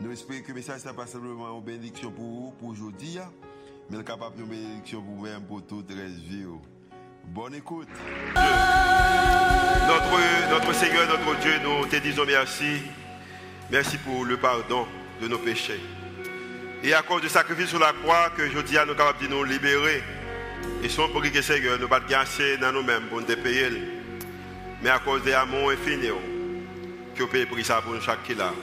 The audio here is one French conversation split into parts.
Nous espérons que le message n'est pas simplement une bénédiction pour vous, pour aujourd'hui, mais capable de bénédiction pour vous-même, pour toute la vie. Bonne écoute. Notre, notre Seigneur, notre Dieu, nous te disons merci. Merci pour le pardon de nos péchés. Et à cause du sacrifice sur la croix, que je dis à nous capables de nous libérer. Et sans pour que Seigneur, nous pas assez dans nous-mêmes pour nous payer. Mais à cause de l'amour infini, que vous payez pour ça pour nous chaque là.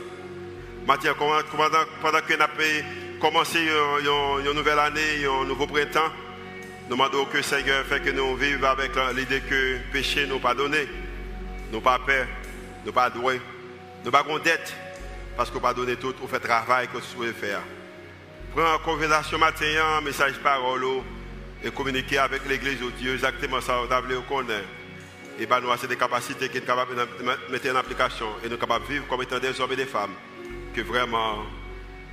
Mathieu, pendant que nous commencé une nouvelle année, un nouveau printemps, nous demandons que Seigneur fait que nous vivions avec l'idée que péché nous pardonné. Nous pas peur, nous pas doué, nous pas dette, parce qu'on pas donné tout, on fait le travail que vous souhaitez faire. Prends en conversation matin, un message parole et communiquer avec l'église de Dieu exactement ça, vous avez connaître. Et ben nous avons des capacités qui sont capables de mettre en application et nous sommes capables de vivre comme étant des hommes et des femmes que vraiment,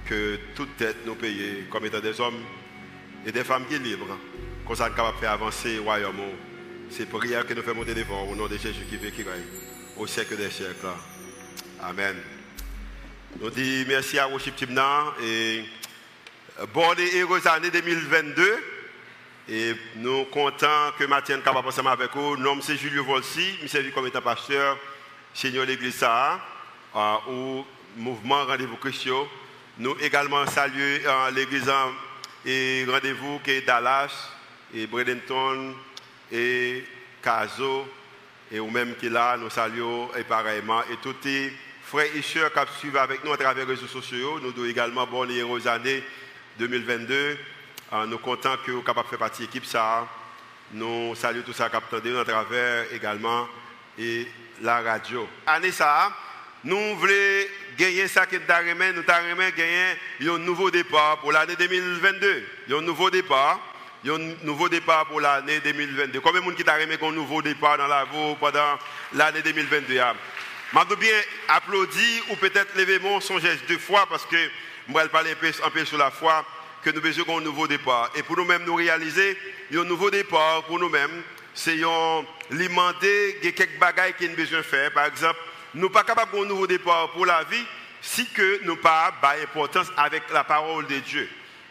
que toute tête nous paye comme étant des hommes et des femmes qui sont libres, qu'on soit capable de faire avancer le royaume. C'est prière que nous faisons monter devant au nom de Jésus qui veut qui règne au siècle des siècles. Amen. Nous disons merci à Worship Timna et bonne et heureuse année 2022. Et nous contents que Mathieu soit capable ensemble avec vous. Nom c'est Julio Volsi, je suis comme étant pasteur, Seigneur l'Église ça, où mouvement Rendez-vous Christian. Nous également saluons euh, l'église et Rendez-vous qui est Dallas, et Bradenton, et Caso, et ou même qui est là, nous saluons et pareillement. Et tous les frères et sœurs qui suivent avec nous à travers les réseaux sociaux, nous devons également bonne et heureuse année 2022. Euh, nous sommes contents que vous capable de faire partie de l'équipe. Nous saluons tous ça qui à travers également et la radio. Année ça, nous voulons gagner ça que nous avons gagner un nouveau départ pour l'année 2022. Un nouveau départ. Un nouveau départ pour l'année 2022. Combien de monde qui t'a un nouveau départ dans la vie pendant l'année 2022 Je bien applaudir ou peut-être lever mon son geste deux fois parce que je vais parler un peu sur la foi que nous besoin d'un nouveau départ. Et pour nous-mêmes nous réaliser un nouveau départ pour nous-mêmes, c'est l'alimenter quelques bagailles qu'il nous besoin de faire. Par exemple, nous ne sommes pas capables d'un nouveau départ pour la vie si que nous pas importance avec la parole de Dieu.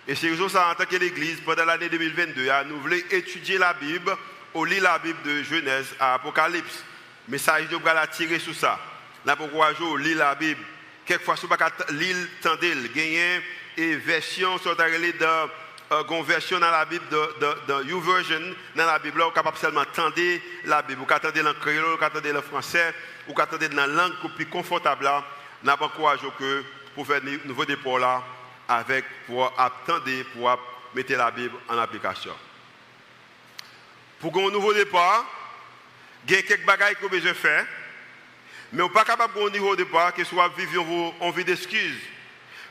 Et c'est ça en tant que l'Église, pendant l'année 2022, nous voulons étudier la Bible, au lire la Bible de Genèse à Apocalypse. Message de la tirer sur ça. Là, pourquoi lis la Bible. Quelquefois, si vous ne lire, tendez, gagner et version, sur dans une version dans la Bible, dans YouVersion, dans la Bible, vous êtes capable seulement tendre la Bible. Vous pouvez entendre en créole, vous pouvez entendre en français, ou attendez dans la langue plus confortable là, n'a pas courage que pour faire un nouveau dépôt là, avec, pour attendre, pour mettre la Bible en application. Pour un nouveau départ, il y a quelques bagages que besoin faire, mais vous n'êtes pas capable de nouveau départ que soit vivre en vie d'excuses.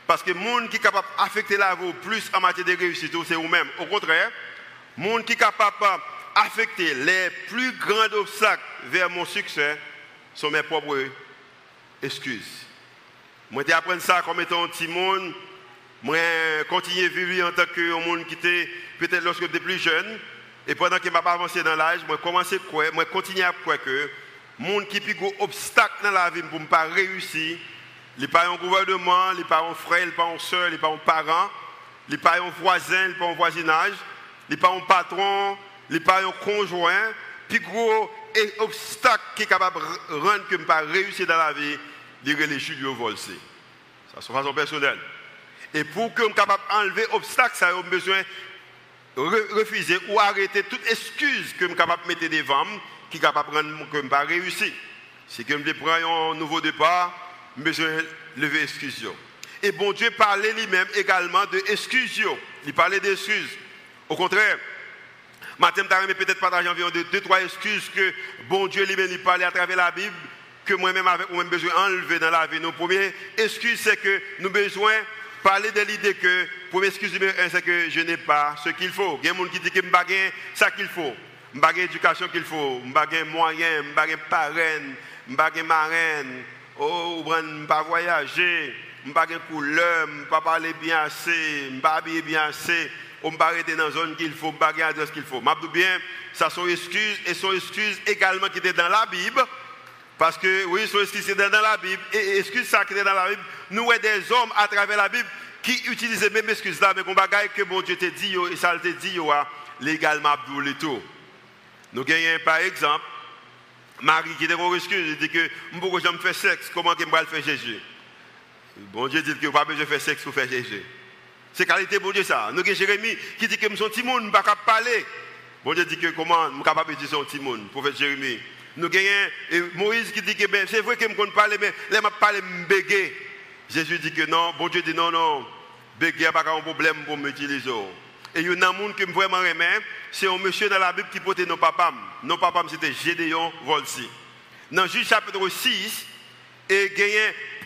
Parce que le monde qui est capable d'affecter la vie plus en matière de réussite, c'est vous-même. Au contraire, le monde qui est capable d'affecter les plus grands obstacles vers mon succès, sont mes propres excuses. Moi, j'ai appris ça comme étant un petit monde. Moi, continuer à vivre en tant que monde qui était peut-être lorsque j'étais plus jeune. Et pendant que je n'ai pas avancé dans l'âge, moi, commencé à croire, moi, continuer à croire que monde qui a un obstacle dans la vie pour ne pas réussir, pas un gouvernement, il n'est pas un frère, il n'est pas un soeur, il n'est pas un parent, il n'est pas un voisin, il n'est pas un voisinage, il n'est pas un patron, il n'est pas un conjoint. Puis gros obstacle qui est capable de rendre que je pas réussir dans la vie, dire les studios volés. Ça, c'est façon personnelle. Et pour que je sois capable d'enlever l'obstacle, ça a besoin de refuser ou arrêter toute excuse que je suis capable de mettre devant qui est capable de rendre que je pas réussir. Si je prends un nouveau départ, je besoin de lever l'excuse. Et bon Dieu parlait lui-même également de excuses. Il parlait d'excuses. Au contraire, Matin, je peut-être partager environ deux, trois excuses que bon Dieu lui-même parlait à travers la Bible, que moi-même avec moi besoin d'enlever dans la vie. Nos premières excuses, c'est que nous besoin parler de l'idée que, pour excuse numéro un, c'est que je n'ai pas ce qu'il faut. Il y a des gens qui disent que je n'ai ça qu'il faut. Je n'ai pas l'éducation qu'il faut. Je n'ai pas moyen, je n'ai pas parrain, je n'ai pas marraine. Oh, je n'ai pas voyager, je n'ai pas couleur, je n'ai pas parler bien assez, je n'ai pas habiller bien assez. On ne arrêter dans la zone qu'il faut, je n'ai pas adresse qu'il faut. Je bien, ça sont excuses et sont excuses également qui étaient dans la Bible. Parce que, oui, sont excuses qui étaient dans la Bible. Et excuses ça qui étaient dans la Bible, nous avons des hommes à travers la Bible qui utilisent les mêmes excuses là, mais qu'on bagaille que bon Dieu te dit, et ça te dit, légalement, Abdou tout. Nous avons par exemple, Marie qui était une excuse, il dit que, pourquoi je me fais sexe, comment je vais faire Jésus? Bon Dieu dit que pas besoin de faire sexe pour faire Jésus. C'est qualité bon Dieu ça. Nous avons Jérémie qui dit que suis un petit je ne peux pas parler. Bon Dieu dit que comment je suis capable de dire petit monde, prophète Jérémie. Nous avons Moïse qui dit que ben, c'est vrai que je ne parler, mais là, je parle, je Jésus dit que non, bon Dieu dit non, non, béguer pas un problème pour m'utiliser. Et il y a un monde que je vraiment aimé, c'est un monsieur dans la Bible qui portait nos papas. Nos papas, c'était Gédéon Volsi. Dans Juge chapitre 6, et,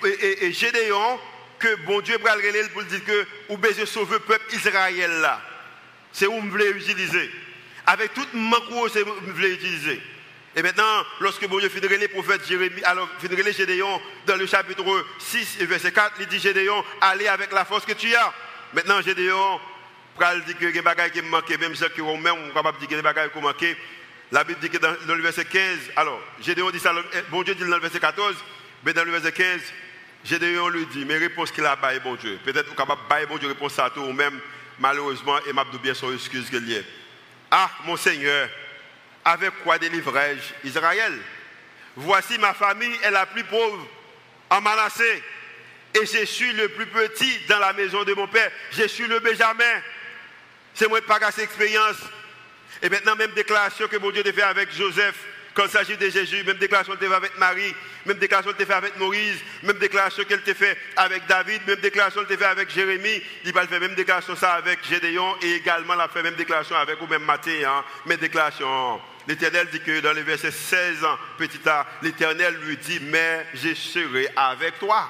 et, et Gédéon, que bon Dieu va le pour dire que vous besoin sauver le peuple Israël là. C'est où vous voulez utiliser. Avec tout manque que vous voulez utiliser. Et maintenant, lorsque bon Dieu fait les prophètes Jérémie, alors fait Gédéon dans le chapitre 6 et verset 4, il dit Gédéon, allez avec la force que tu as. Maintenant, Gédéon, il dit que les bagages qui manquent, même ceux qui ont même capable de dire que les bagages qui manquent. La Bible dit que dans, le verset 15, alors, Gédéon dit ça, bon Dieu dit dans le verset 14, mais dans le verset 15, Gédéon lui dit, mais réponse qu'il a baillé, bon Dieu. Peut-être capable de bailler, bon Dieu, réponse à tout, ou même, malheureusement, et m'a bien son excuse qu'il y ait. Ah, mon Seigneur, avec quoi délivrai-je Israël? Voici ma famille est la plus pauvre en Manassé. Et je suis le plus petit dans la maison de mon père. Je suis le Benjamin. C'est moi qui pas cette expérience. Et maintenant, même déclaration que mon Dieu a fait avec Joseph, quand il s'agit de Jésus, même déclaration qu'elle fait avec Marie, même déclaration qu'elle fait avec Moïse, même déclaration qu'elle fait avec David, même déclaration qu'elle fait avec Jérémie, il va faire même déclaration ça avec Gédéon et également la fait même déclaration avec ou même Matthieu, hein, même déclaration. L'Éternel dit que dans le verset 16, petit a, l'Éternel lui dit, mais je serai avec toi.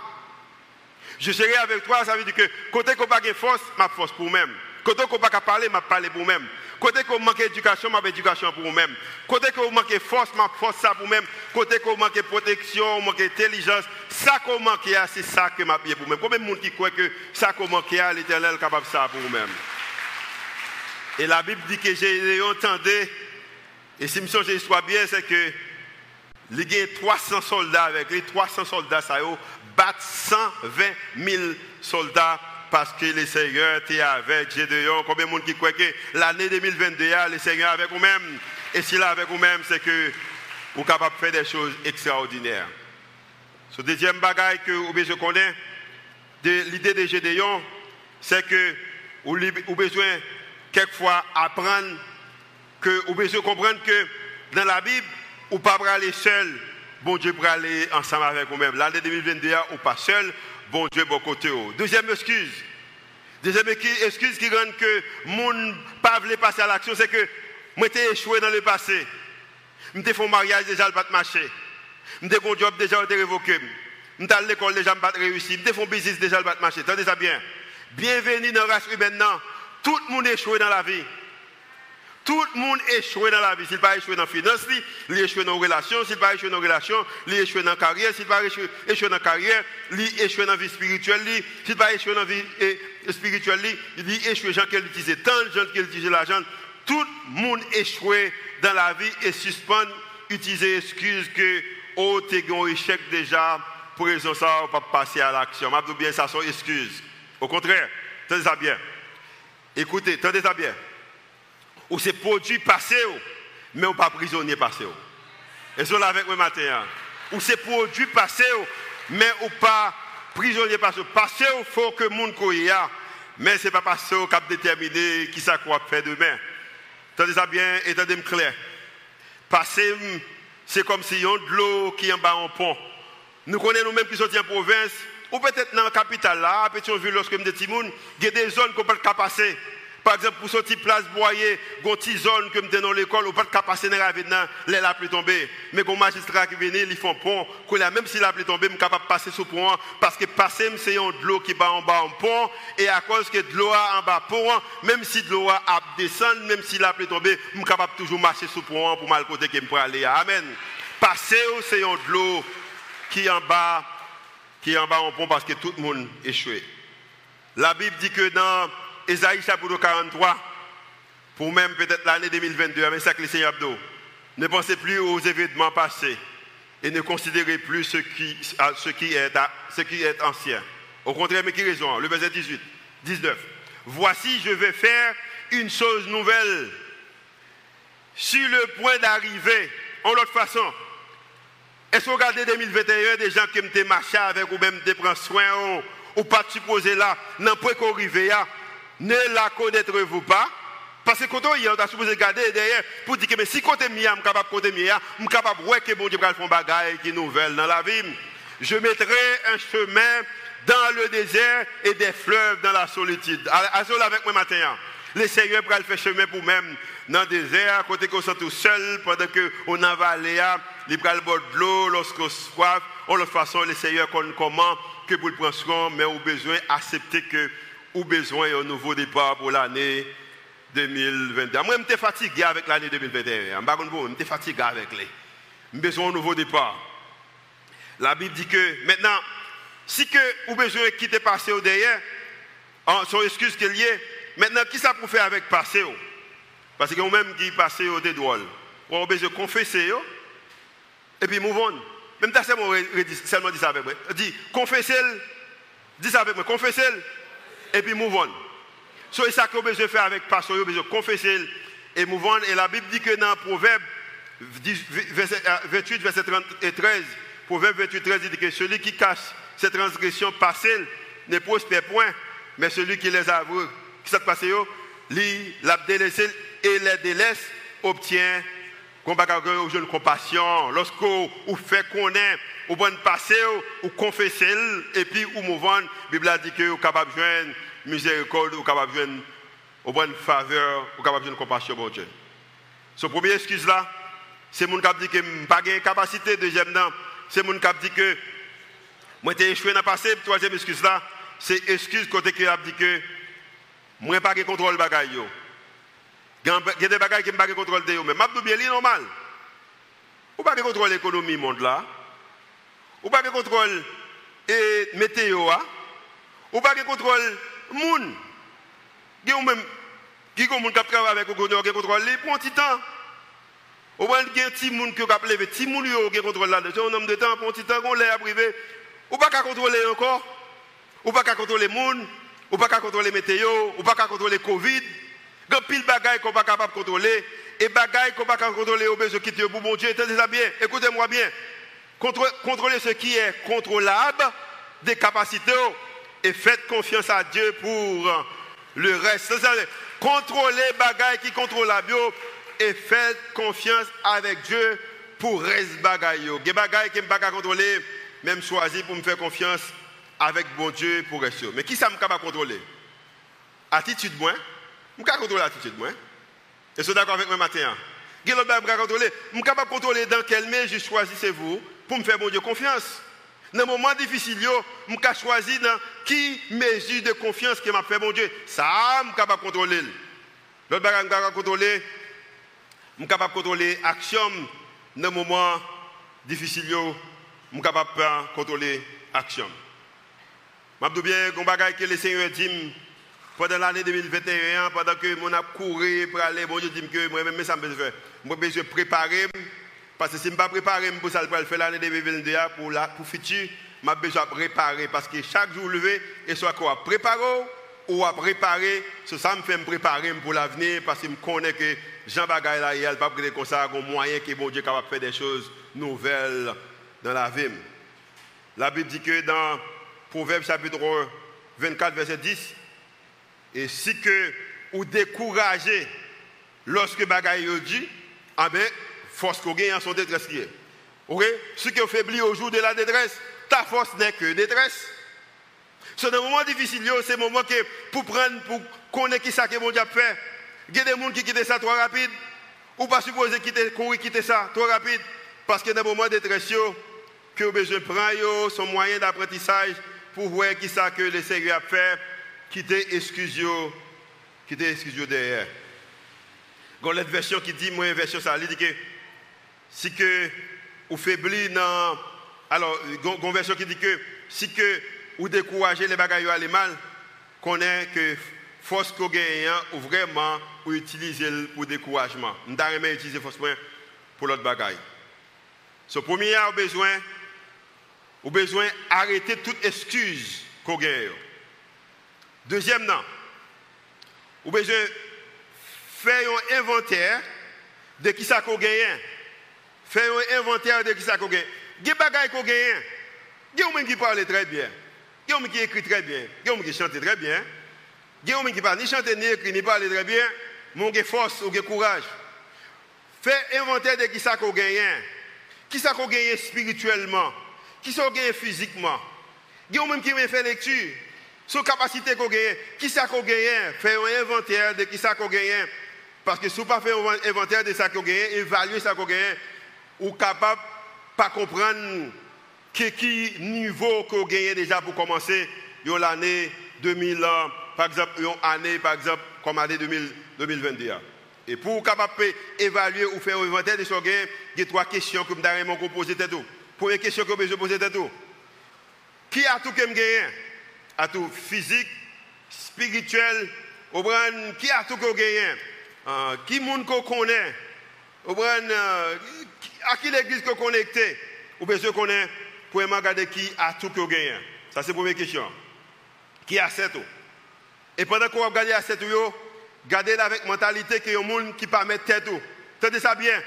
Je serai avec toi, ça veut dire que côté qu'on n'a pas force, ma force pour moi-même. Côté qu'on n'a pas parler, ma parler pour moi-même. Côté qu'on manque d'éducation, ma éducation pour moi-même. Côté qu'on manque force, ma force ça pour moi-même. Côté qu'on manque protection, manque intelligence, ça qu'on manque, c'est ça que m'a pour moi-même. Combien de monde qui croit que ça qu'on manque, l'Éternel est capable de ça pour moi-même. Et la Bible dit que j'ai entendu, et si je me bien, c'est que il y a 300 soldats avec les 300 soldats, ça battent 120 000 soldats parce que le Seigneur était avec Gédéon. Combien de monde qui croit que l'année 2022, le Seigneur est avec vous-même? Et s'il est avec vous-même, c'est que vous êtes capable de faire des choses extraordinaires. Ce deuxième bagage que vous connaissez, de l'idée de Gédéon, c'est que vous avez besoin quelquefois apprendre que vous avez besoin comprendre que dans la Bible, vous ne pouvez pas aller seul. Bon Dieu pour aller ensemble avec vous-même. L'année 2022, ou pas seul, bon Dieu bon côté. Deuxième excuse. Deuxième excuse qui rend que monde pas voulu passer à l'action, c'est que moi échoué dans le passé. Je fait un mariage déjà, je pas marché. Je fait un job déjà, je révoqué. Je à l'école déjà, je pas réussi. Je fait un business déjà, je pas marché. Attendez ça bien? Bienvenue dans la race humaine. Tout le monde échoué dans la vie. Tout le monde échoué dans la vie. S'il pas échoué dans la finance, il échoué dans la relation. S'il pas échoué dans la relation, il échoué dans la carrière. S'il pas échoué dans la carrière, il échoué dans la vie spirituelle. S'il pas échoué dans la vie eh, spirituelle, il échoué gens qui utilisent tant, gens qui utilisent l'argent. Tout le monde échoué dans la vie et suspend, utiliser excuse que, oh, t'es un échec déjà, pour raison ça, on pas passer à l'action. Je bien ça, sont excuses. Au contraire, tenez ça bien. Écoutez, tenez ça bien ou c'est produit passé, mais ou pas prisonnier passé. Et cela avec moi matin. Hein. Ou c'est produit passé, mais ou pas prisonnier passé. Passé, il faut que le monde couille. Mais ce n'est pas passé au cap déterminé qui ça quoi faire demain. Tendez ça bien et tendez-moi clair. Passé, c'est comme si on de l'eau qui est en bas en pont. Nous connaissons nous-mêmes qui sommes en province, ou peut-être dans la capitale là, on vu lorsque nous sommes il y a des zones qu'on ne peut pas passer. Par exemple, pour sortir place boyer, une petite zone que je dans l'école, ou pas de passer dans la vie, les la pluie tombée. Mais quand magistrat qui vient, ils font pont, même si la pluie tombée, je suis capable de passer sous pont, parce que passer, c'est de l'eau qui va en bas en pont, et à cause que de l'eau en bas pont, même si de l'eau a descend, même si la pluie tombée, je suis capable de toujours marcher sous pont pour mal côté que je peux aller. Amen. Passer, c'est de l'eau qui en bas, qui en bas en pont parce que tout le monde échoué. La Bible dit que dans Esaïe chapitre 43, pour même peut-être l'année 2022, mais ça que le Seigneur ne pensez plus aux événements passés et ne considérez plus ce qui, ce qui, est, ce qui est ancien. Au contraire, mais qui raison? Le verset 18, 19. Voici, je vais faire une chose nouvelle. Sur le point d'arriver, en l'autre façon, est-ce que vous regardez 2021 des gens qui ont marché avec ou même qui prennent soin ou, pas supposé là, le point qu'on arrive ne la connaîtrez-vous pas? Parce que quand on y a supposé regarder derrière pour dire que mais si côté mia, je suis capable de côté mia, je suis capable de voir que bon Dieu va faire bagage qui nouvelle dans la vie. Je mettrai un chemin dans le désert et des fleuves dans la solitude. Azol avec moi matin. Hein. Le Seigneur va faire chemin pour même dans le désert, côté qu'on soit tout seul, pendant qu'on a vallé, il va boire de l'eau lorsqu'on soif. En l'autre façon, le Seigneur connaît comment que vous le prendre mais vous besoin d'accepter que ou besoin d'un nouveau départ pour l'année 2021. Moi, je suis fatigué avec l'année 2021. Je suis fatigué avec les. J'ai besoin d'un nouveau départ. La Bible dit que maintenant, si que vous besoin de quitter passé au derrière, son excuse qu'il y est, maintenant, qui ça pour faire avec passé Parce que vous-même qui passé au drôle. Vous avez besoin de confesser et puis move on. Même si seulement dit ça avec moi. Dit, confessez dis ça avec moi, confessez et puis move on. C'est ça vous besoin faire avec pasteur, vous besoin confesser et move on. Et la Bible dit que dans Proverbe 28, verset 30 et 13, Proverbe 28, 13 dit que celui qui cache ses transgressions passées ne prospère point, mais celui qui les avoue, qui s'est passé, lui, l'a délaissé et les délaisse, obtient qu'on compassion. Lorsqu'on fait connaître, ou bon passer, ou confesser, et puis ou mouvant, la Bible dit que vous capable de joindre miséricorde, ou capable de joindre une bonne faveur, ou capable de compassion, bon Dieu. Ce premier excuse là, c'est mon qui dit que je pas de capacité. Deuxième, c'est mon qui dit que moi j'ai échoué dans le passé. Troisième excuse là, c'est excuse côté qui a dit que moi pas de contrôle bagaille. Il y a des bagages qui ne pas contrôle de mais je bien, normal. Pas contrôle l'économie monde là. Ou pas contrôle et météo Ou pas contrôle monde. Il y a même qui ont qui travaille avec vous qui contrôle les un petit temps. Ou bien il y a un petit monde qui a levé, petit monde qui contrôle là, un homme de temps pour petit temps qu'on l'a privé. Ou pas contrôler encore? Ou pas contrôler le monde. Ou pas contrôler météo, ou pas contrôler Covid? A pile de bagailles qu'on pas capable de contrôler. Et bagailles qu'on pas capable de contrôler, au besoin de quitter pour bon Dieu. Écoutez ça bien, écoutez-moi bien. Contrôlez ce qui est contrôlable, des capacités, et faites confiance à Dieu pour le reste. Contrôlez bagailles qui contrôlent la bio, et faites confiance avec Dieu pour reste bagailles. Des bagailles qui ne pas contrôler, même choisir pour me faire confiance avec bon Dieu pour rester. Mais qui ça me capable contrôler? Attitude moins. Je peux contrôler l'attitude, moi. Et c'est d'accord avec moi matin. Je suis capable de contrôler dans quel mesure choisissez-vous pour me faire bon Dieu confiance. Dans un moment difficile, je peux choisir dans qui mesure de confiance que m'a fait bon Dieu. Ça, je suis capable de contrôler. L'autre bagage, je suis capable de contrôler. Je suis capable de contrôler l'action dans un moment difficile. Je suis capable de contrôler l'action. Je dis bien, que le Seigneur dit pendant l'année 2021, pendant que mon a couru pour aller, bon Dieu dit que moi-même, ça me faire. Moi, je besoin préparer. Parce que si je ne pas préparer pour ça, pour faire l'année 2022 pour la pour futur, je besoin de préparer. Parce que chaque jour levé, et soit qu'on préparer ou à préparer, ça me fait me préparer pour l'avenir parce que je connais que Jean Bagay là, il a pas comme ça, un moyen que bon Dieu est capable de faire des choses nouvelles dans la vie. La Bible dit que dans Proverbe chapitre 24, verset 10, et si que vous découragez lorsque bagaille dit, ah ben, force qu'on gagne en son détresse est. Ok? Ce qui est faibli au jour de la détresse, ta force n'est que détresse. C'est un moment difficile, c'est un moment que pour prendre, pour connaître qui ça que mon Dieu fait. Il y a des gens qui quittent ça trop rapide. Ou pas supposer quitter, quitter ça trop rapide. Parce que dans le moment de détresse, que vous besoin de prendre son moyen d'apprentissage pour voir qui ça que le Seigneur a fait, quitter excuse quitter excuse derrière. Il a une version qui dit, moi, une version ça, dit que si que vous faiblissez dans. Alors, une version qui dit que si que vous découragez les bagailles à mal, qu'on est que force qu'on gagne ou vraiment ou utiliser pour découragement. Nous devons utiliser force pour l'autre bagaille. Ce premier a besoin, ou besoin d'arrêter toute excuse qu'on gagne. Deuxième, non. Ou besoin faire un inventaire de qui ça qu'on gagne. Faire un inventaire de qui ça qu'on gagne. Il y a des bagailles qu'on gagne. Il y a des gens qui parlent très bien. Il y a des gens qui écrivent très bien. Il y a des gens qui chantent très bien. Il y a des gens qui parlent ni chanter, ni écrire, ni parler très bien. Mais ils ont force, ils ont courage. Faire inventaire de qui ça qu'on gagne. Qui ça qu'on gagne spirituellement. Qui ça qu'on gagne physiquement. Il y a des gens qui veulent faire lecture. Sur capacité qu'on gagne. Qui ça qu'on gagne. Faire un inventaire de qui ça qu'on gagne. Parce que si vous ne pas faire un inventaire de ça qu'on gagne, évaluer ça qu'on gagne, ou capable de pas comprendre qui niveau qu'on gagne déjà pour commencer l'année 2000, par exemple, une année, par exemple, comme l'année 2021. Et pour capable évaluer ou faire un inventaire de ce gain, il y a trois questions que je vais poser tout. Première question que je vais poser tout. Qui a tout que je gagne? A tout physique, spirituel, qui a tout que je gagne? Uh, Qui monde qu'on connaît? À qui l'église qu'on connecté Ou bien ce qu'on est pour regarder qui a tout que gagne. Ça, c'est la première question. Qui a tout Et pendant qu'on regarde à tout, gardez avec mentalité qu'il y a des gens qui ne pas mettre tête. Tenez ça bien.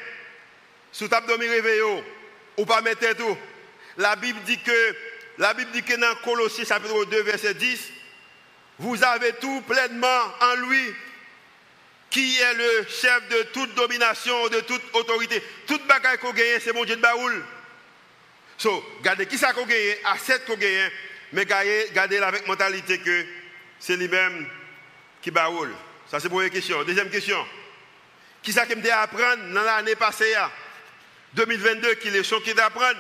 Si vous avez réveillé, ou pas mettre tête. La Bible dit que, la Bible dit que dans Colossiens chapitre 2, verset 10, vous avez tout pleinement en lui, qui est le chef de toute domination, de toute autorité? Toute bagaille qu'on gagne, c'est mon Dieu de Baoul. So, gardez qui ça qu'on gagne, cette qu'on gagne, mais gardez avec mentalité que c'est lui-même qui baoule. Ça, c'est la première question. Deuxième question. Qui ça qui me apprendre dans l'année passée, 2022, qui leçon qui d'apprendre,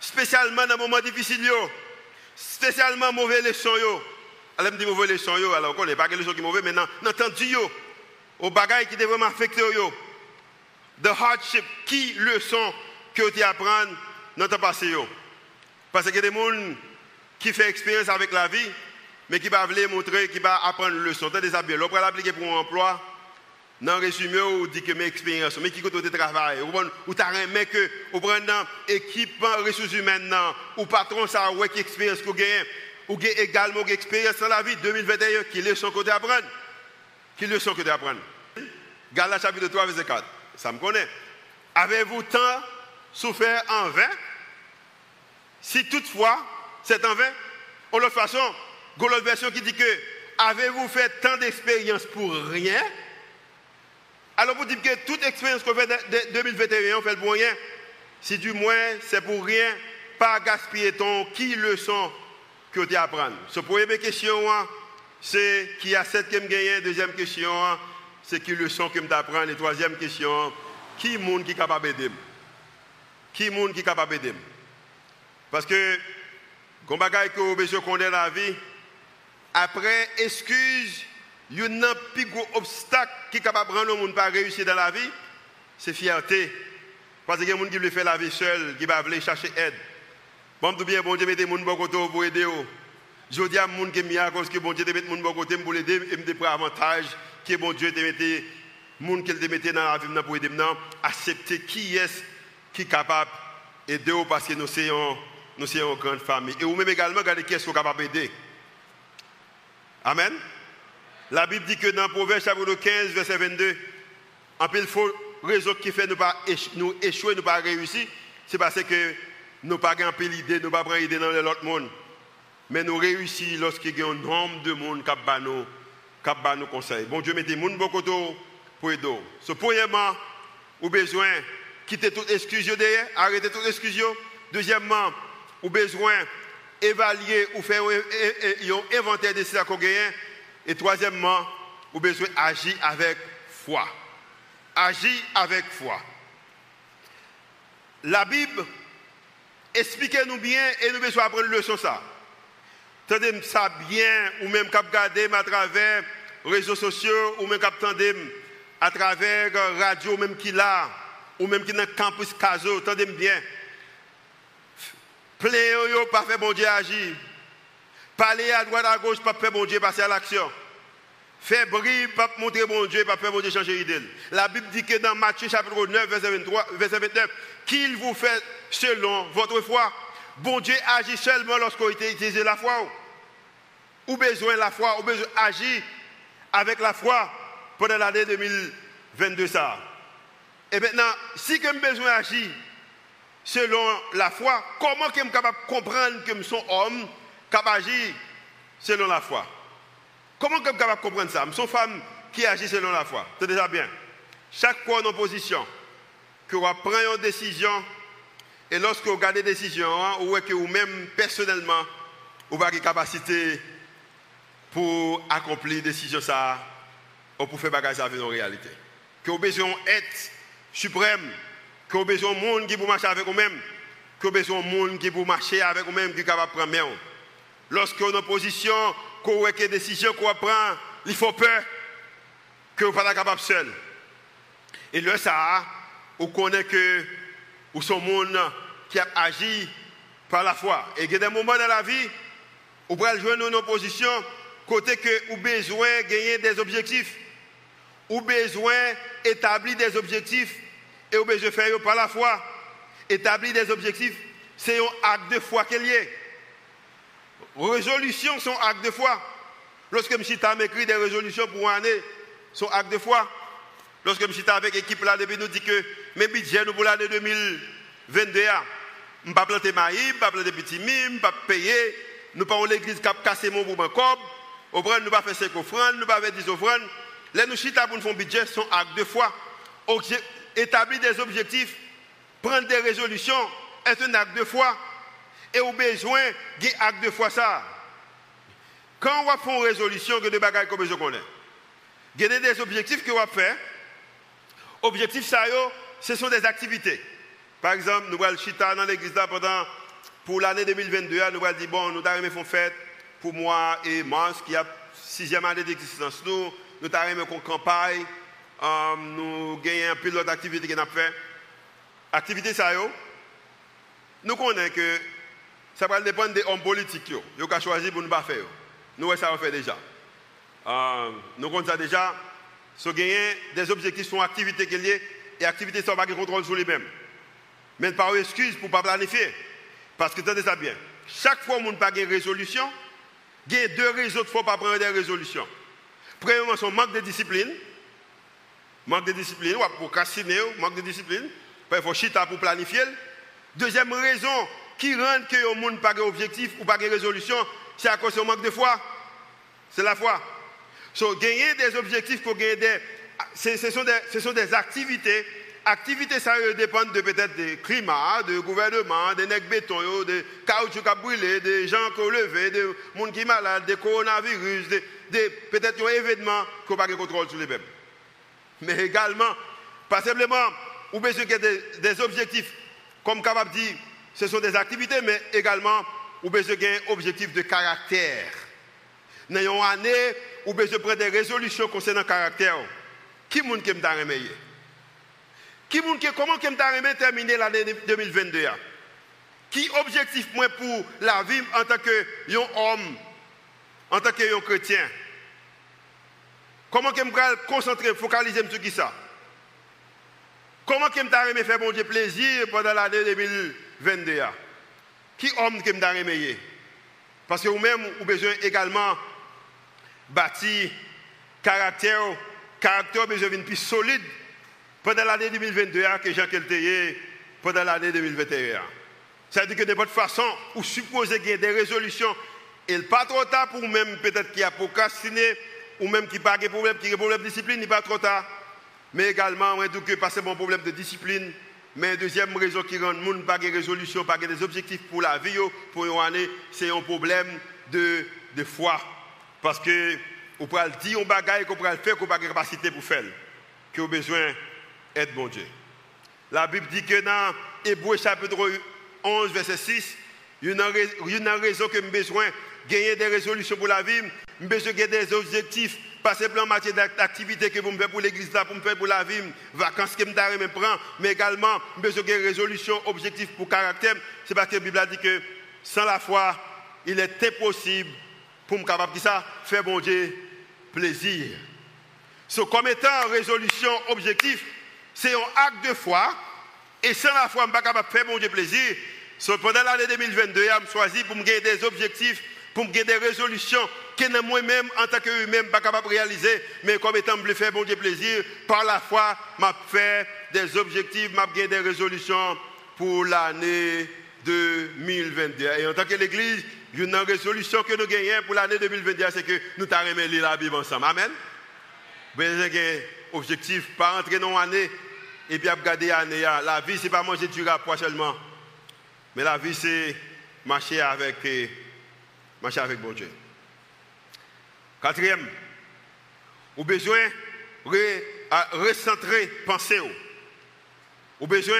spécialement dans les moments difficiles, spécialement mauvais leçons. Alors, me dit mauvais leçons, alors on n'est pas que leçons qui mauvais, mais dans entendu, aux bagailles qui vraiment affecter, the hardship, qui leçon que tu apprends dans ton passé. Parce qu'il y a des gens qui font expérience avec la vie, mais qui ne veulent montrer, qui ne apprendre le leçon. Tu as bien. L'opéra l'appliquer pour un emploi, dans le résumé, on dit que mes expériences, mais qui côté de travail, ou tu as un que, ou prendre équipe ressources humaines, ou patron, ça, ouais, qui expérience qu'on gagne, ou également expérience dans la vie 2021, qui leçon que tu apprendre. Qui leçon que tu apprendre. Gala chapitre 3, verset 4. Ça me connaît. Avez-vous tant souffert en vain si toutefois, c'est en vain, ou l'autre façon, l'autre version qui dit que avez-vous fait tant d'expériences pour rien Alors vous dites que toute expérience qu'on fait de 2021, on fait pour rien. Si du moins c'est pour rien, pas gaspiller ton qui leçon que tu apprends. Ce première question, hein, c'est qui a cette que me Deuxième question, c'est qui leçon que apprends. Et troisième question, qui monde qui est capable d'aider? Qui monde qui est capable d'aider? Parce que, quand bagaille que vous besoin dans la vie, après excuse, il y a un plus gros obstacle qui est capable de rendre le monde pas réussir dans la vie, c'est fierté. Parce qu'il y a qui veulent faire la vie seul, qui veulent chercher aide. Bon, bien, bon Dieu, mettez les gens pour aider. Je dis à gens qui mis à cause que bon Dieu te mette mon bon côté pour l'aider et me prendre avantage que bon Dieu te mette gens qui te mette dans la vie pour aider accepter qui est qui est capable d'aider parce que nous sommes une grande famille. Et vous-même également, regardez qui est capable d'aider. Amen? La Bible dit que dans Proverbe chapitre 15, verset 22, en plus, faut raison qui fait nous, pas nous échouer, nous pas réussir, c'est parce que nous pas peu l'idée, nous pas prendre dans l'autre monde. Mais nous réussissons lorsqu'il y a un nombre de monde qui a nous, nous. Bon Dieu, mettez monde beaucoup pour aider. Ce premièrement, vous besoin de quitter toute excuse arrêter toute excuse. Deuxièmement, ou besoin évaluer ou faire un inventaire de ce qu'on gagne. Et troisièmement, vous besoin d'agir avec foi. Agir avec foi. La Bible expliquez-nous bien et nous besoin apprendre leçon ça. Tendez ça bien, ou même cap à travers les réseaux sociaux, ou même cap à travers la radio, même qui là, ou même qui dans le campus Caso, tendez bien. Pléo, pas fait bon Dieu agir. Parler à droite, à gauche, pas faire bon Dieu passer à l'action. Faire briller, pas montrer bon Dieu, pas faire bon Dieu changer d'idée. La Bible dit que dans Matthieu chapitre 9, verset, 23, verset 29, qu'il vous fait selon votre foi. Bon Dieu agit seulement lorsqu'on utilise la foi. Ou besoin la foi, ou besoin agir avec la foi pendant l'année 2022 ça. Et maintenant, si je besoin d'agir selon la foi, comment je suis capable de comprendre que je suis homme capable d'agir selon la foi? Comment je suis capable de comprendre ça? Je suis femme qui agit selon la foi. C'est déjà bien. Chaque fois en opposition, que vous prenez une décision, et lorsque vous regardez décision, vous voyez que vous-même, personnellement, vous avez capacité pour accomplir décision ça, ou pour faire bagage avec nos réalités. Que vous avez besoin d'être suprême, que vous avez besoin de monde qui peut marcher avec vous-même, que vous avez besoin de monde qui peut marcher avec vous-même, qui est capable de prendre main. Lorsque vous êtes en position, que vous avez décision qu'on prend, il faut peur que vous ne soyez pas capable seul. Et là, ça, vous connaissez que êtes un monde qui a agi par la foi. Et il y a des moments dans la vie où vous dans une position côté que avez besoin de gagner des objectifs. Avez besoin d'établir des objectifs et avez besoin de faire par la foi. Établir des objectifs, c'est un acte de foi qu'il y a. Résolutions sont actes de foi. Lorsque je m'écrit des résolutions pour une année, sont actes de foi. Lorsque je suis avec l'équipe là, depuis nous dit que mes budgets pour l'année 2022, je ne pas planter maïs, je ne pas planter petits mim, je ne pas payer. Nous pas l'église qui a cassé mon cob. Au nous ne pas faire 5 offrandes, nous pas faire 10 offrandes. Les nous chita pour nous faire un budget sont actes de foi. Établir des objectifs, prendre des résolutions est un acte de foi. Et au besoin d'un acte de foi ça. Quand on faire une résolution, que des bagages comme je connais. Il y a des objectifs que on va faire. Objectif ça, ce sont des activités. Par exemple, nous allons chita dans l'église pendant pour l'année 2022, nous allons dire bon, nous avons fait une fête pour moi et Mars qui a sixième année d'existence. Nous, nous avons fait une campagne, euh, nous gagnons un pilote d'activité qu'on a fait. Activité ça, nous connaissons que ça va dépendre des hommes politiques qui ont choisi pour ne pas faire. Nous, ça on fait déjà. Euh, nous connaissons ça déjà. So, gagner des objectifs sont activités qu'il y a et activités sont pas contrôle sur les-mêmes. Mais pas excuse pour ne pas planifier. Parce que tenez ça bien. Chaque fois qu'on n'a pas de résolution, il y a deux raisons de fois pas prendre des résolutions. Premièrement, son manque de discipline. Manque de discipline, ou procrastiner, manque de discipline. Il faut chita pour planifier. Deuxième raison qui rend que le monde n'a pas d'objectif ou pas de résolution, c'est à cause du manque de foi. C'est la foi. So, gagner des objectifs pour gagner des. Ce sont des, activités. Activités, ça dépend de peut-être des climats, du gouvernement, des nègres béton, des caoutchouc qui brûlé, des gens qui ont levé, des gens qui sont malades, des coronavirus, des, peut-être des événements qu'on n'a pas de sur les mêmes. Mais également, pas simplement, ou besoin des, des objectifs, comme capable dit, ce sont des activités, mais également, ou besoin des objectifs de caractère. Dans une année, ou besoin prendre des résolutions concernant le caractère. Qui est-ce qui m'a remis Qui est comment qui m'a terminer l'année 2022 Qui objectif moi pour la vie en tant qu'homme, en tant que chrétien? Comment je me concentrer, focaliser sur qui ça Comment je me faire mon Dieu plaisir pendant l'année 2022 Qui homme qui m'a remis Parce que vous-même, vous avez besoin également bâti caractère, caractère besoin d'une plus solide pendant l'année 2022 que Jean Kelteye pendant l'année 2021. C'est-à-dire que de votre façon, vous supposez qu'il y ait des résolutions, et pas trop tard pour même peut-être qui a procrastiné, ou même qui pas de problème, qui a problème de discipline, il n'est pas trop tard. Mais également, on que pas seulement problème de discipline, Mais deuxième raison qui rend le monde pas de résolution, pas des objectifs pour la vie, pour une année, c'est un problème de foi. Parce que on peut dire un bagage qu'on peut faire qu'on n'a pas de capacité pour faire. Que a besoin d'être bon Dieu. La Bible dit que dans Hébreu chapitre 11, verset 6, il y a une raison que j'ai besoin de gagner des résolutions pour la vie, j'ai besoin de des objectifs, pas simplement en matière d'activité que vous me faites pour l'église, pour me faire pour la vie, vacances que je me prends, mais également j'ai besoin de résolutions, objectifs pour caractère. C'est parce que la Bible a dit que sans la foi, il est impossible pour me faire bon Dieu plaisir. Ce comme étant résolution, objectif, c'est un acte de foi. Et sans la foi, je ne suis pas capable de faire mon Dieu plaisir. pendant l'année 2022, je choisi pour me gagner des objectifs, pour me gagner des résolutions que moi-même, en tant que même pas capable de réaliser. Mais comme étant me faire mon Dieu plaisir, par la foi, je fait des objectifs, je gagné des résolutions pour l'année 2022. Et en tant que l'Église, une résolution que nous gagnons pour l'année 2021, c'est que nous t'arrêtons lire la Bible ensemble. Amen. Avez un objectif, pas entrer dans l'année et puis regarder l'année. La vie, ce n'est pas manger du rapport seulement. Mais la vie, c'est marcher avec, eh, marcher avec bon Dieu. Quatrième, avez besoin de recentrer pensée. Avez besoin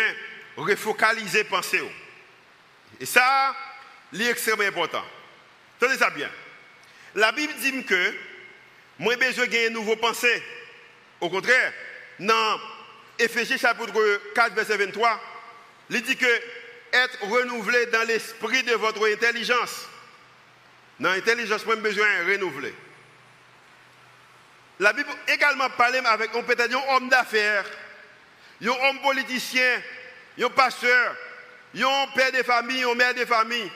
de refocaliser pensée. Et ça, c'est extrêmement important. Tenez ça bien. La Bible dit que moi, besoin de nouveau pensée. Au contraire, dans Éphésiens chapitre 4, verset 23, il dit que être renouvelé dans l'esprit de votre intelligence. Dans l'intelligence, j'ai besoin de renouveler. La Bible également parle avec un homme d'affaires, un homme politicien, un pasteur, un père de famille, un mère de famille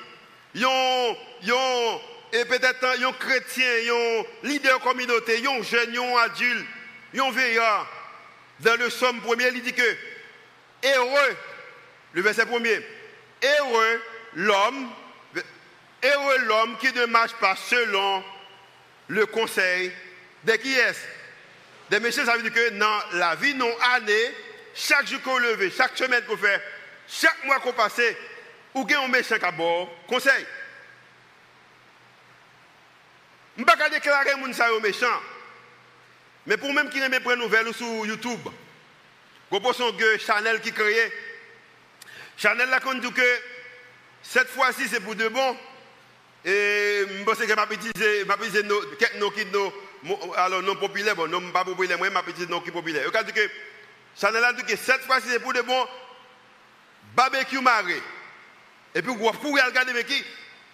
yon, yon, et peut-être un chrétien, un leader communauté, un jeune, un adulte, un veilleur. Dans le somme premier, il dit que heureux, le verset premier, heureux l'homme, heureux l'homme qui ne marche pas selon le conseil de qui est-ce? Des messieurs, ça veut dire que dans la vie, non année, chaque jour qu'on lever, chaque semaine qu'on fait, chaque mois qu'on passe, ou bien un méchant à bord, conseil. Je ne vais pas déclarer que ça méchant. Mais pour même qui ne prendre nouvelles sur YouTube, vous pensez que Chanel qui crée. Chanel a dit que cette fois-ci c'est pour de bon. Et je pense que je vais utiliser alors non populaire, bon, non pas populaire, moi je vais utiliser nos qui populaire. Chanel a dit que cette fois-ci c'est pour de bon. Barbecue maré. Et puis, vous pouvez regarder, mais qui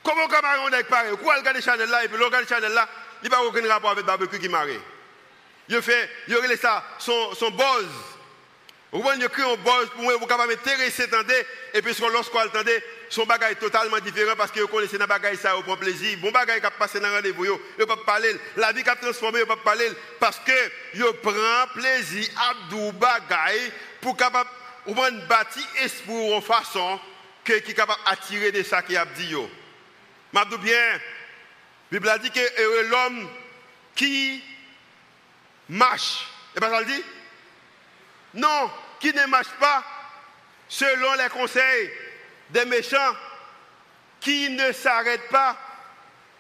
Comment on est pareil Pourquoi regarder Chanel là Et puis, regarder Chanel là, il n'y a aucun rapport avec barbecue qui marre. Il fait, il a ça, son, son buzz. Vous voyez, il un buzz pour vous capable m'intéresser, et puis lorsqu'on entendez, son bagage est totalement différent parce que vous connaissez dans bagage ça, vous prend plaisir. Bon bagage qui a passé dans le rendez-vous, vous ne pas parler. La vie qui a transformé, vous ne parler parce que vous prend plaisir à tout bagage pour capable, vous bâtir esprit en façon qui est capable d'attirer de ça qui a dit. Je bien, la Bible a dit que l'homme qui marche, et pas ça le dit? Non, qui ne marche pas selon les conseils des méchants, qui ne s'arrête pas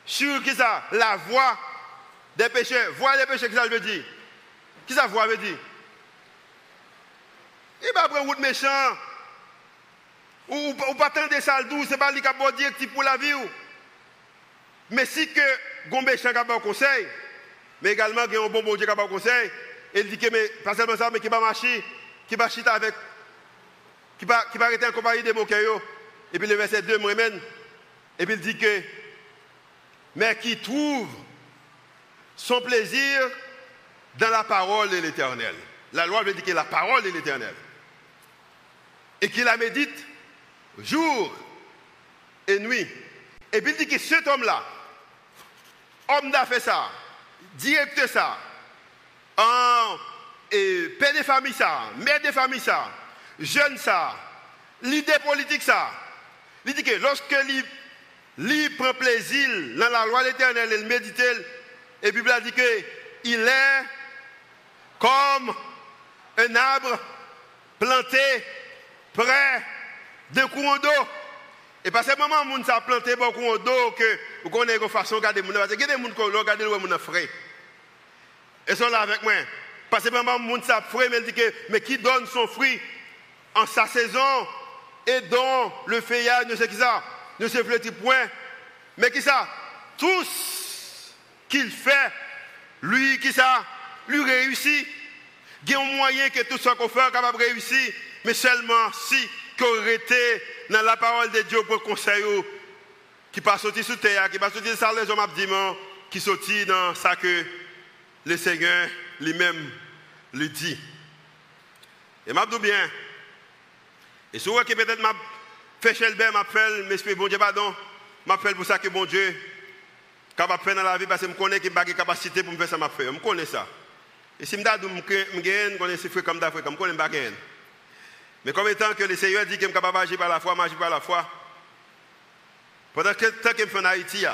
sur ça, la voie des pécheurs. Voie des pécheurs, qui ça veut dire? Qui ça veut dire? Il va prendre route méchant ou, pas tant de ça ce n'est pas lui qui a directif pour la vie. Mais si que Gombe Chan a un conseil, mais également y a un bon bon Dieu qui a un conseil, il dit que mais, pas seulement ça, mais qui va marcher, qui va chiter avec, qui va, qui arrêter en compagnie de Mokayo. Et puis le verset 2 me ramène, et puis il dit que, mais qui trouve son plaisir dans la parole de l'éternel. La loi veut dire que la parole de l'éternel. Et qui la médite jour et nuit. Et puis il dit que cet homme-là, homme d'affaires ça, directeur ça, en, et père de famille ça, mère de famille ça, jeune ça, l'idée politique ça, il dit que lorsque il, prend plaisir dans la loi de l'éternel, il médite, et puis il dit que il est comme un arbre planté près d'un courant d'eau. Et parce que le moment où on a planté un courant d'eau, que vous connaissez une façon de regarder gens, parce a des gens qui regardent les gens frais. Et sont là avec moi. Parce que le moment où on a frais, mais, dit que, mais qui donne son fruit en sa saison? Et dont le feuillage ne sait qui ça, ne se flétit point. Mais qui ça? Tout ce qu'il fait, lui qui ça, lui réussit. Il y a un moyen que tout ce qu'on fait est capable de réussir, mais seulement si été dans la parole de Dieu pour conseil qui pas sorti sur terre, qui pas sorti de ça les hommes qui sorti dans ça que le Seigneur lui-même lui dit. Et m'a dit bien, et souvent que peut-être m'a fait m'a bon Dieu pardon, pour ça que bon Dieu capable de dans la vie parce que je connais qu'il a la capacité pour faire ça m'a fait. Je connais ça. Et si je me gagne, je connais ces fruits comme je connais pas Mais comme étant que le Seigneur dit qu'il est capable d'agir par la foi, m'agir par la foi. Pendant que tant qu'il fait en Haïti,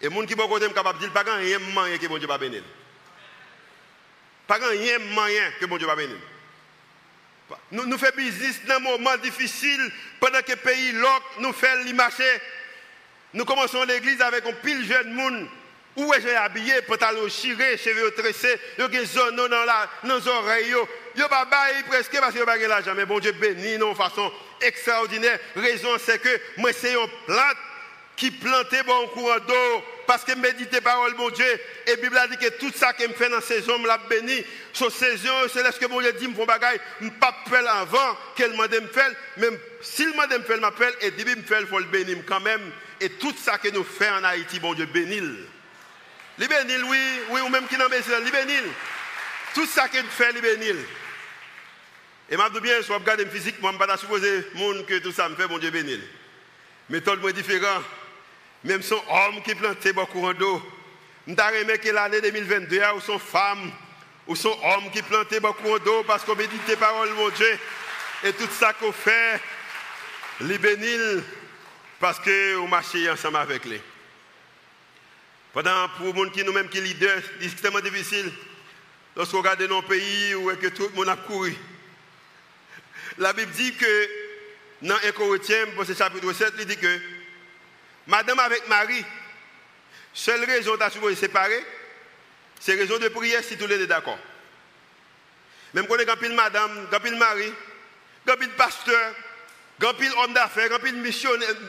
et les gens qui sont côté capable de dire pas rien moyen que bon Dieu va bénir. Pas rien moyen que bon Dieu va bénir. Nous, nous faisons business dans un moment difficile, pendant que le pays loc nous fait le marché. Nous commençons l'église avec un pile jeune monde. Où est-ce habillé, pantalon chiré, cheveux tressés, il y a dans, la, dans les oreilles, il pas presque parce qu'il n'y pas l'argent. Mais bon Dieu béni, de façon extraordinaire. Raison, c'est que moi, c'est une plante qui plantait bon courant d'eau. Parce que méditer parole mon Dieu. Et la Bible a dit que tout ça que me fait dans saison me l'a béni. Sur saison c'est ce que Dieu dit me font bagaille. Me pas faire avant qu'elle m'a me faire. Même s'il m'a me faire m'appelle. Et dit me faire faut le bénir quand même. Et tout ça que nous faisons en Haïti bon Dieu bénit les bénil oui oui ou même qui n'a pas bénil tout ça nous faisons les bénil et m'a bien soit regarder physique moi pas supposer monde que tout ça me fait bon Dieu bénil méthode moins différente même son homme qui plantait beaucoup en d'eau. Je aimé que l'année 2022, ou son femme, ou son homme qui plantait beaucoup en d'eau parce qu'on médite parole mon Dieu. Et tout ça qu'on fait, les bénil, parce qu'on marche ensemble avec lui. Pendant pour les gens qui nous-mêmes qui leader, c'est extrêmement difficile. Lorsqu'on regarde nos pays où que tout le monde a couru. La Bible dit que dans 1 Corinthiens, pour ce chapitre 7, il dit que Madame avec Marie, seule raison d'être se séparer, c'est raison de prière si tous les deux d'accord. Même quand on est grand madame, grand pile mari, grand pile pasteur, grand pile homme d'affaires, grand pile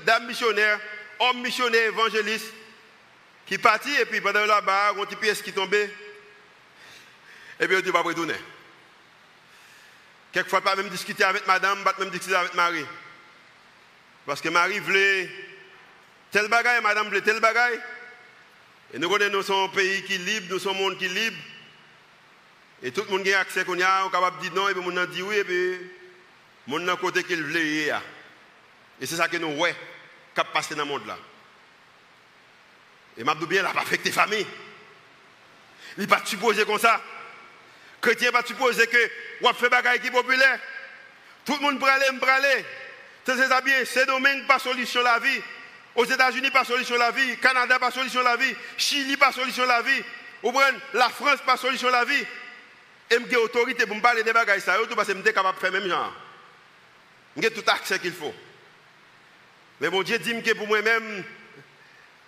dame missionnaire, homme missionnaire, évangéliste, qui partit et puis pendant là-bas, on petit pièce qui tombait, et puis on dit pas retourner. Quelquefois, pas même discuter avec madame, pas même discuter avec Marie. Parce que Marie voulait Tel bagaille, madame, tel bagaille. Et nous connaissons, un pays qui est libre, nous sommes un monde qui est libre. Et tout le monde a accès qu'on a, on est capable de dire non, et puis monde dit oui, et puis monde a côté qu'il voulait. Et c'est ça que nous voyons, qui passé dans le monde là. Et dit bien, n'a pas affecté famille. Il n'est pas supposé comme ça. Chrétien n'est pas supposé que on fait bagaille qui est populaire. Tout le monde peut aller. C'est ça bien, c'est domaine pas solution la vie. Aux États-Unis, pas solution la vie. Canada, pas solution la vie. Chili, pas solution la vie. La France, pas solution la vie. Et j'ai autorité pour parler des bagages, ça, parce que je suis capable de faire même genre. J'ai tout accès qu'il faut. Mais bon Dieu dit que pour moi-même,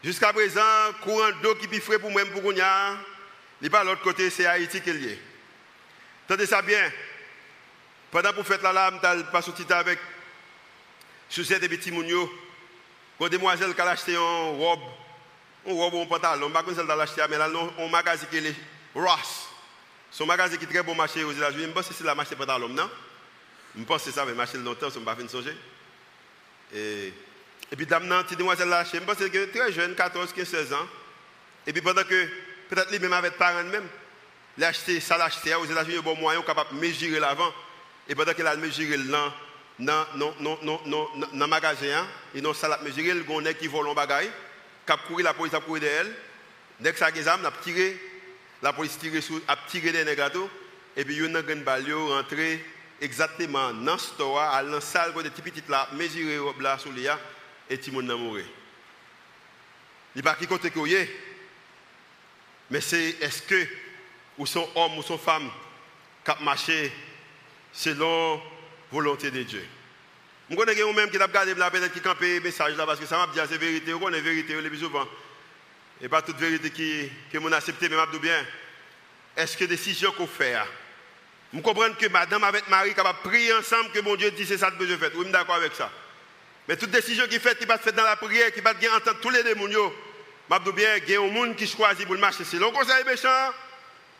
jusqu'à présent, courant d'eau qui est frais pour moi-même, pour il pas l'autre côté, c'est Haïti qui est lié. Tendez ça bien. Pendant que vous faites la lame, tu pas sorti avec Suzette et Petit Mounio. Quand demoiselle qui a acheté une robe, une robe ou un pantalon, pas si elle mais là, un magasin qui est Ross. Un magasin qui est très bon marché aux États-Unis. Je pense que c'est la marché pantalon, non? Je pense que c'est ça, mais marché longtemps, je ne pas songer. Et, et puis, dame, petite demoiselle l'a acheté, je pense que très jeune, 14, 15, 16 ans. Et puis, pendant que, peut-être lui-même avec parents même, il a acheté, ça l'a acheté aux États-Unis, bon moyen, capable de mesurer l'avant. Et pendant qu'il a mesuré l'an, dans le magasin, et non ça mesuré, le gonnet qui vole en bagaille, cap courir la police a couru d'elle. Dès que ça a a tiré, la police tiré sur, a tiré des négatoires, et puis il y a une balio rentré exactement dans le store, à la salle, de petit petit là, mesuré là sur l'IA, et tout le monde a. Il n'y a pas qui côté que mais c'est est-ce que, ou son homme ou son femme, qui a marché selon volonté de Dieu? Je connais quelqu'un même qui a regardé là, peut-être qui campe message là, parce que ça m'a dit c'est vérité, on connaît vérité le plus souvent. Et pas toute vérité qui, que mon accepté, mais m'a bien. Est-ce que décision qu'on fait Je comprends que madame avec Marie capable prier ensemble que mon Dieu dit c'est ça que je fais. Oui, je suis d'accord avec ça? Mais toute décision qui fait, qui va se faire dans la prière, qui va entendre tous les démons, je bien, il y a un monde qui choisit pour marcher selon le conseil méchant,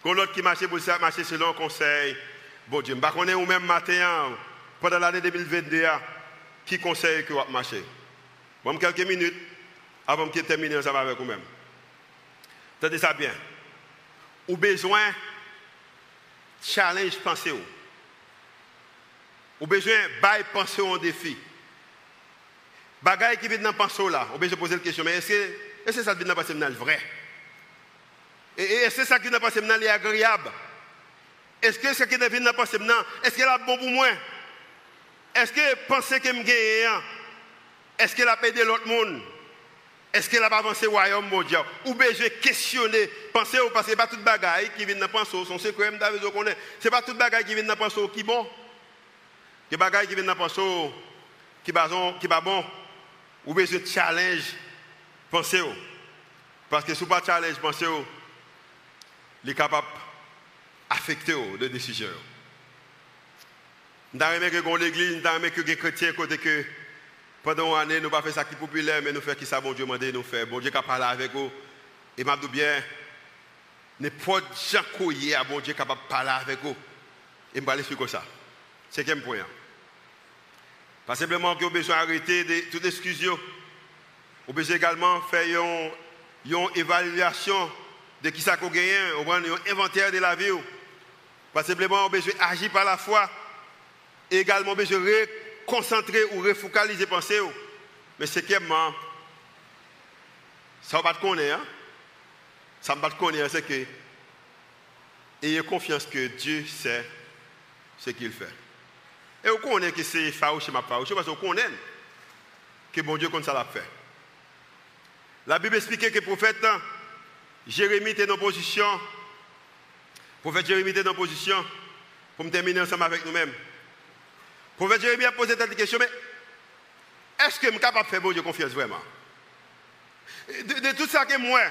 qu'on l'autre qui marche pour marcher selon le conseil. Bon Dieu, je ne sais pas ou même matin, pendant l'année 2022, qui conseille que vous marcher. Bon, quelques minutes avant de terminer ensemble avec vous-même. Tenez ça bien. Ou besoin challenge vous. Ou besoin bail penser un défi? Bagaille qui vient dans penser là, ou besoin poser la question mais est-ce que que ça vient dans penser le vrai? Et est-ce que ça qui vient dans penser est agréable? Est-ce que ce qui vient dans penser est-ce qu'elle a bon pour moi? Est-ce que penser que me gagne Est-ce qu'elle a aidé l'autre monde? Est-ce qu'elle a avancé au royaume mondial Ou bien je questionner, penser au passé, pas toute bagaille qui vient de penser, son secret, Ce n'est pas toute bagaille qui vient de penser qui bon. Que bagaille qui vient de penser qui qui pas bon. Ou bien je challenge, pensez Parce que si vous pas challenge, pensez il est capable d'affecter les décisions. Nous avons que l'église, nous avons que les chrétiens côté que pendant une année, nous pas fait ça qui est populaire, mais nous faisons qui ça, bon Dieu m'a nous faire. Bon Dieu qui a parlé avec vous. Et m'a dit bien, n'importe gens qui à bon Dieu capable de parler avec vous. Et je vais aller comme ça? Quel point. Pas simplement que vous besoin d'arrêter toute excuse. Vous besoin également faire une, évaluation de qui ça qu'on gagne, un inventaire de la vie. Pas simplement besoin d'agir par la foi. Et également besoin de concentrer ou refocaliser pensée. Mais c'est que ça ne va pas connaître. Hein? Ça ne va pas connaître, c'est que ayez confiance que Dieu sait ce qu'il fait. Et vous connaissez que c'est farouche ma farouche parce vous connaissez que bon Dieu comme ça l'a fait. La Bible explique que le prophète Jérémie était en position. Le prophète Jérémie était en position pour me terminer ensemble avec nous-mêmes. Le prophète Jérémie a posé cette question, mais est-ce que je suis capable de faire bon Dieu confiance vraiment? De, tout ça que moi,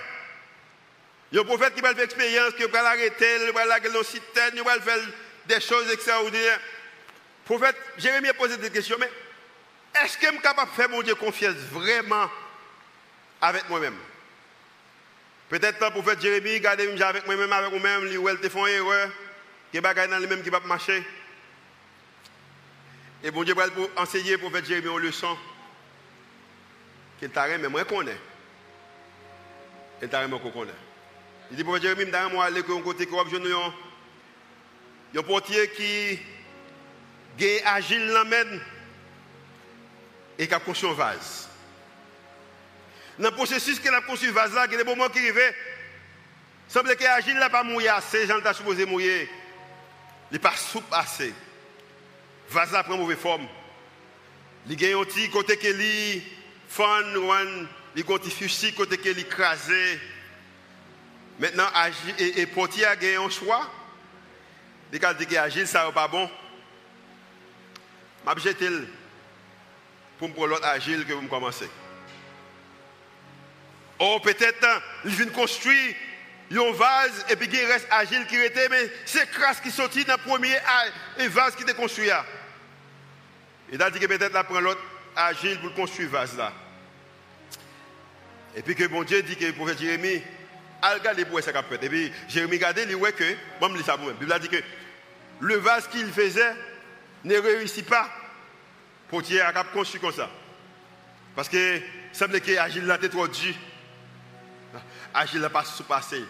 il y a un prophète qui va faire expérience, qui va l'arrêter, il va l'arrêter dans le citerne, il va faire des choses extraordinaires. Le prophète Jérémie a posé cette question, mais est-ce que je suis capable de faire mon Dieu confiance vraiment avec moi-même? Peut-être le prophète Jérémie, regardez avec moi-même, avec moi-même, il te font erreur, qui va dans le même qui va marcher. Et bon Dieu va enseigner au prophète Jérémie une leçon qu'il t'a mais moi connais. Il t'a moi connais. Il dit prophète Jérémie, je moi aller un côté que je un portier qui est agile dans et qui a construit un vase. Dans le processus qu'il a construit le vase là, il y a des moments qui arrivent. Il semble que agile n'a pas mouillé assez, Jean t'a côté que li fan, il y a un petit fusil côté que li. Maintenant, et, et portier a un choix. Il a dit que agile, ça n'est pas bon. Je vais pour me l'autre agile que vous me commencez. Ou peut-être, il vient construire un vase et puis il reste agile qui était, mais c'est crasse qui sortit dans le premier vase qui était construit. Il a dit que peut-être la prend l'autre agile pour construire vase là. Et puis que bon Dieu dit que le prophète Jérémie, a regardé pour ça fait. Et puis Jérémie regardé, il voit que, ça vous-même. Il a dit que le vase qu'il faisait ne réussit pas pour Dieu à construire comme ça. Parce que semble que Agile était trop dur. Agile n'a pas sous-passé.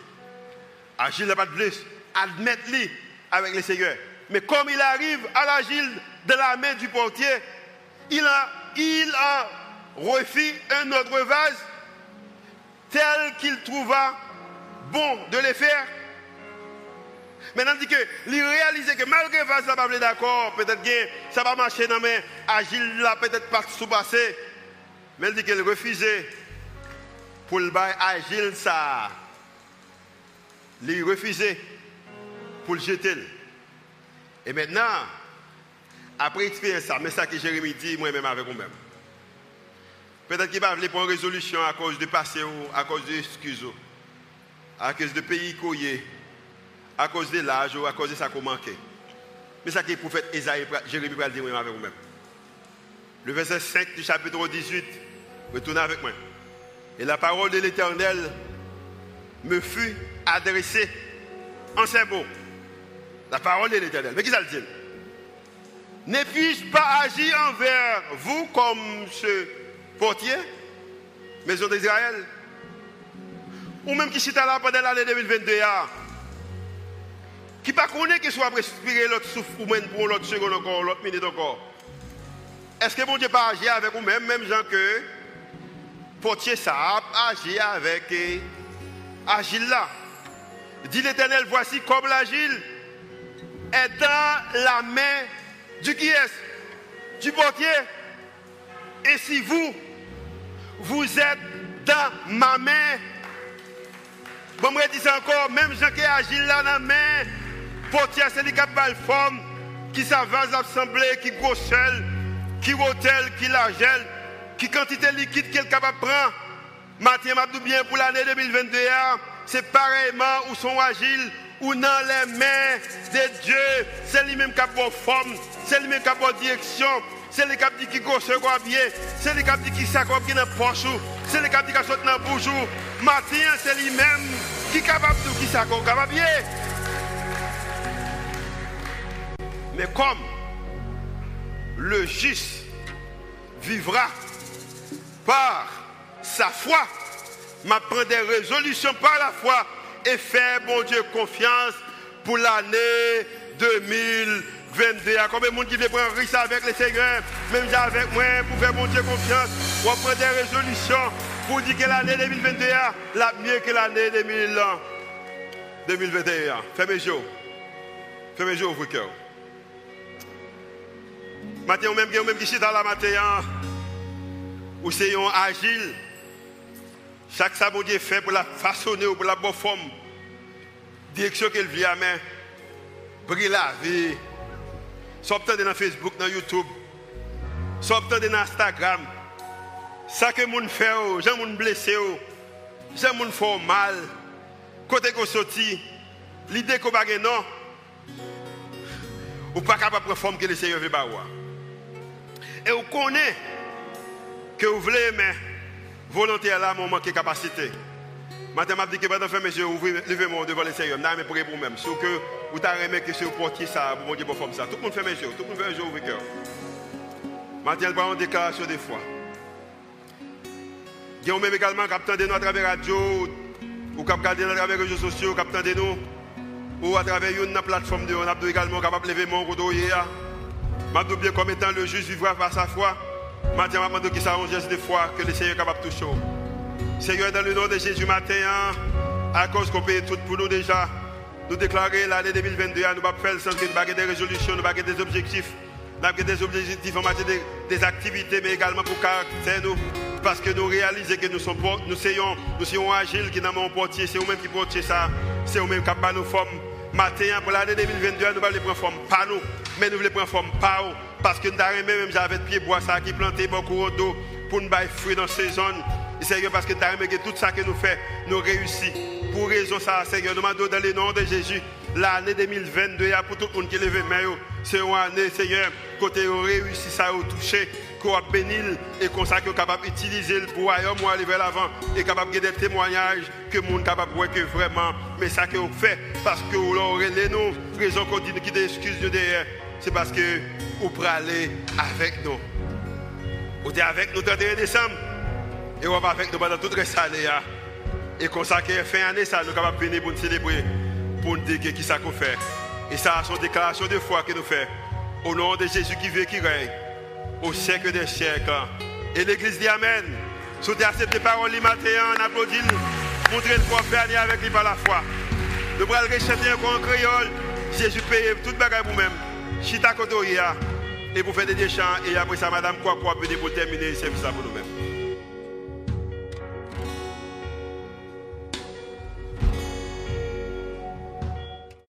Agile n'a pas de blesse. Admettre-le avec le Seigneur. Mais comme il arrive à l'agile de la main du portier, il a, il a refait un autre vase tel qu'il trouva bon de le faire. Maintenant, dit que, il réalise que malgré le vase, pas d'accord, peut-être que ça va marcher mais Agile là, peut-être pas sous-passé. Mais il dit qu'il refusait pour le bail Agile ça. Il refusait pour le jeter. Et maintenant, Après expérience ça, mais ça que Jérémie dit, moi-même avec vous-même. Peut-être qu'il va prendre une résolution à cause de passé ou à cause de excuses, à cause de pays est, à cause de l'âge ou à cause de ça qu'on manquait. Mais ça que le prophète Esaïe, Jérémie va dire moi avec vous-même. Le verset 5 du chapitre 18, retournez avec moi. Et la parole de l'Éternel me fut adressée en ces mots. La parole de l'Éternel. Mais qui ça le dit? Ne puis-je pas agir envers vous comme ce portier, maison d'Israël? Ou même qui chita là pendant l'année 2022 Qui pas connaît qu'il soit respirer l'autre souffle ou même pour l'autre seconde encore, l'autre minute encore. Est-ce que mon Dieu pas agir avec vous-même, même gens que portier ça agir avec Agile là. Dit l'Éternel, voici comme l'agile est dans la main du qui est Du portier. Et si vous, vous êtes dans ma main, bon, je dis encore, même gens qui agile là dans la main, portier, c'est le qui forme, qui s'avance assemblée, qui grosselle, qui rotel, qui l'argelle, qui quantité liquide qu'elle est capable de prendre. Mathieu m'a bien pour l'année 2021 c'est pareillement où sont agiles ou dans les mains de Dieu. C'est lui-même qui a bonne forme, c'est lui-même qui a bonne direction. C'est lui qui a dit qui gosse quoi bien, c'est lui qui a dit qui s'accorde qui dans poche, c'est lui qui a dit qui saute dans bouche. Matin, c'est lui-même qui est capable de qui s'accorde capable bien. Mais comme le juste vivra par sa foi, m'a prendre des résolutions par la foi et faire, bon Dieu, confiance pour l'année 2022. À combien de monde qui prendre risque avec le Seigneur, même avec moi, pour faire, bon Dieu, confiance, pour prendre des résolutions pour dire que l'année 2021 la mieux que l'année 2021. Fermez les yeux. Fermez les yeux, vos Maintenant, même, même qui dans la matin, ou c'est agile chaque ça, Dieu fait pour la façonner ou pour la bonne forme. Direction qu'elle vit à main. Brille la vie. Soit dans Facebook, dans YouTube. Soit dans Instagram. Ça que moun fait, j'ai moun blessé, j'ai moun fait mal. Côté qu'on l'idée qu'on va non. Ou pas capable de forme que le Seigneur veut Et vous connaissez que vous voulez, mais volontaire là, mon manque de capacité. Maintenant, je dis que pendant faire levez-moi devant le Seigneur. Vais prier pour vous-même. Sauf que vous avez que ce portier ça, pour Dieu, pour faire ça. Tout le monde fait. Tout le monde fait mes yeux, ouvre cœur. Maintenant, déclaration de foi. Il y a même également qui de nous à la radio, ou qui regardé à travers les réseaux sociaux, qui de nous, ou à travers une plateforme de on a également capable de lever mon hier. Je bien comme étant le juge vivra par sa foi. Matin, je demande qu'il ça un geste de que le Seigneur est capable de toucher. Seigneur, dans le nom de Jésus, matin, à cause qu'on paye tout pour nous déjà, nous déclarer l'année 2022, nous allons faire sans que nous avons des résolutions, nous avons des objectifs. Nous avons des objectifs en matière de, des activités, mais également pour caractère nous. Parce que nous réalisons que nous sommes, nous soyons, nous sommes agiles, qui n'avons pas portier, c'est nous-mêmes qui portons ça, c'est nous-mêmes qui avons nos. Matin, pour l'année 2022, nous allons prendre forme, pas nous, mais nous voulons prendre forme, pas nous. Parce que nous avons même j'avais pied bois ça qui planté beaucoup d'eau pour nous faire fruit dans ces zones. Seigneur, parce que nous avons tout ça que nous faisons, nous réussissons. Pour raison ça, Seigneur, nous demandons dans le nom de Jésus, l'année 2022, pour tout le monde qui lève main, c'est une année, Seigneur, côté réussi ça, au toucher, qu'on a béni et qu'on soit capable d'utiliser pour ailleurs, moi, aller vers l'avant et capable de des témoignages que monde capable voir que vraiment, mais ça que vous fait, parce que l'aurez les nous, raison qu'on dit qui excuse nous derrière c'est parce que vous aller avec nous. Vous êtes avec nous le 31 décembre. Et vous êtes avec nous pendant toute cette année. Hein. Et comme ça, fin année, ça, nous de venir pour nous célébrer, pour nous dire qui ça qu'on fait. Et ça, c'est une déclaration de foi que nous faisons. Au nom de Jésus qui vit et qui règne, au siècle des siècles. Et l'Église dit Amen. Si vous accepté parole matin, on applaudit. Montrez le faire avec lui par la foi. Nous allons chanter encore en créole. Jésus paye toute bagaille vous-même. Chita Kotoria et pour faire des chants. Et après ça, Madame quoi quoi peut terminer le service pour nous-mêmes.